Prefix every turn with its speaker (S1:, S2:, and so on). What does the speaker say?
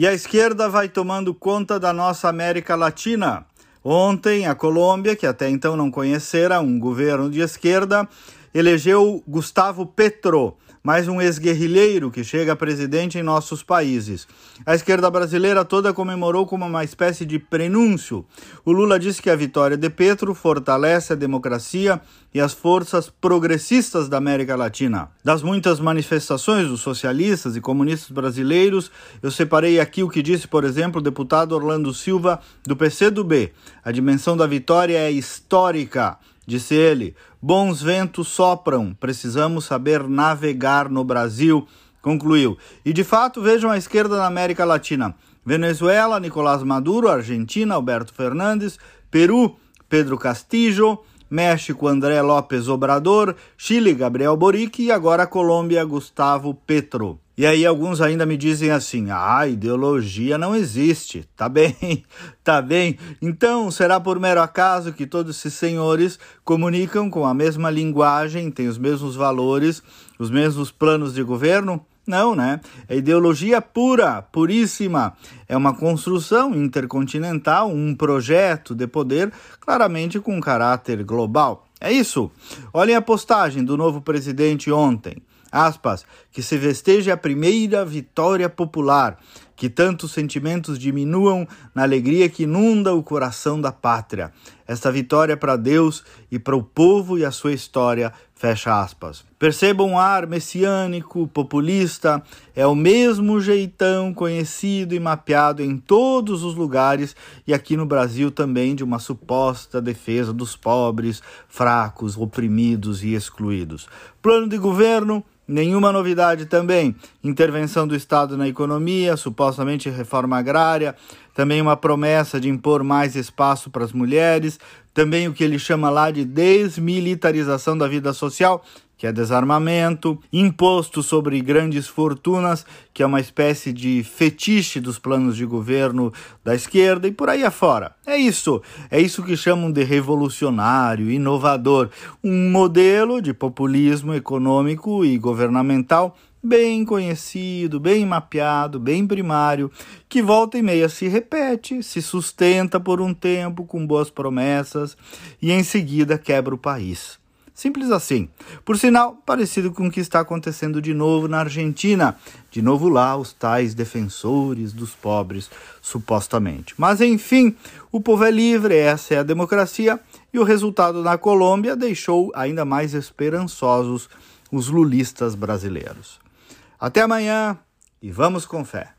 S1: E a esquerda vai tomando conta da nossa América Latina. Ontem, a Colômbia, que até então não conhecera um governo de esquerda, elegeu Gustavo Petro, mais um ex-guerrilheiro que chega a presidente em nossos países. A esquerda brasileira toda comemorou como uma espécie de prenúncio. O Lula disse que a vitória de Petro fortalece a democracia e as forças progressistas da América Latina. Das muitas manifestações dos socialistas e comunistas brasileiros, eu separei aqui o que disse, por exemplo, o deputado Orlando Silva, do PCdoB. A dimensão da vitória é histórica. Disse ele: Bons ventos sopram, precisamos saber navegar no Brasil. Concluiu. E de fato, vejam a esquerda na América Latina: Venezuela, Nicolás Maduro, Argentina, Alberto Fernandes, Peru, Pedro Castillo, México, André López Obrador, Chile, Gabriel Boric e agora Colômbia, Gustavo Petro. E aí alguns ainda me dizem assim: "Ah, ideologia não existe". Tá bem. Tá bem. Então, será por mero acaso que todos esses senhores comunicam com a mesma linguagem, têm os mesmos valores, os mesmos planos de governo? Não, né? É ideologia pura, puríssima. É uma construção intercontinental, um projeto de poder, claramente com caráter global. É isso. Olhem a postagem do novo presidente ontem aspas, que se vesteje a primeira vitória popular, que tantos sentimentos diminuam na alegria que inunda o coração da pátria. Esta vitória para Deus e para o povo e a sua história, fecha aspas. Percebam um ar messiânico, populista, é o mesmo jeitão conhecido e mapeado em todos os lugares e aqui no Brasil também de uma suposta defesa dos pobres, fracos, oprimidos e excluídos. Plano de governo Nenhuma novidade também. Intervenção do Estado na economia, supostamente reforma agrária, também uma promessa de impor mais espaço para as mulheres, também o que ele chama lá de desmilitarização da vida social, que é desarmamento, imposto sobre grandes fortunas, que é uma espécie de fetiche dos planos de governo da esquerda e por aí afora. É isso, é isso que chamam de revolucionário, inovador, um modelo de populismo econômico e governamental bem conhecido, bem mapeado, bem primário, que volta e meia se repete, se sustenta por um tempo com boas promessas e em seguida quebra o país. Simples assim. Por sinal, parecido com o que está acontecendo de novo na Argentina. De novo lá, os tais defensores dos pobres, supostamente. Mas enfim, o povo é livre, essa é a democracia, e o resultado na Colômbia deixou ainda mais esperançosos os lulistas brasileiros. Até amanhã e vamos com fé.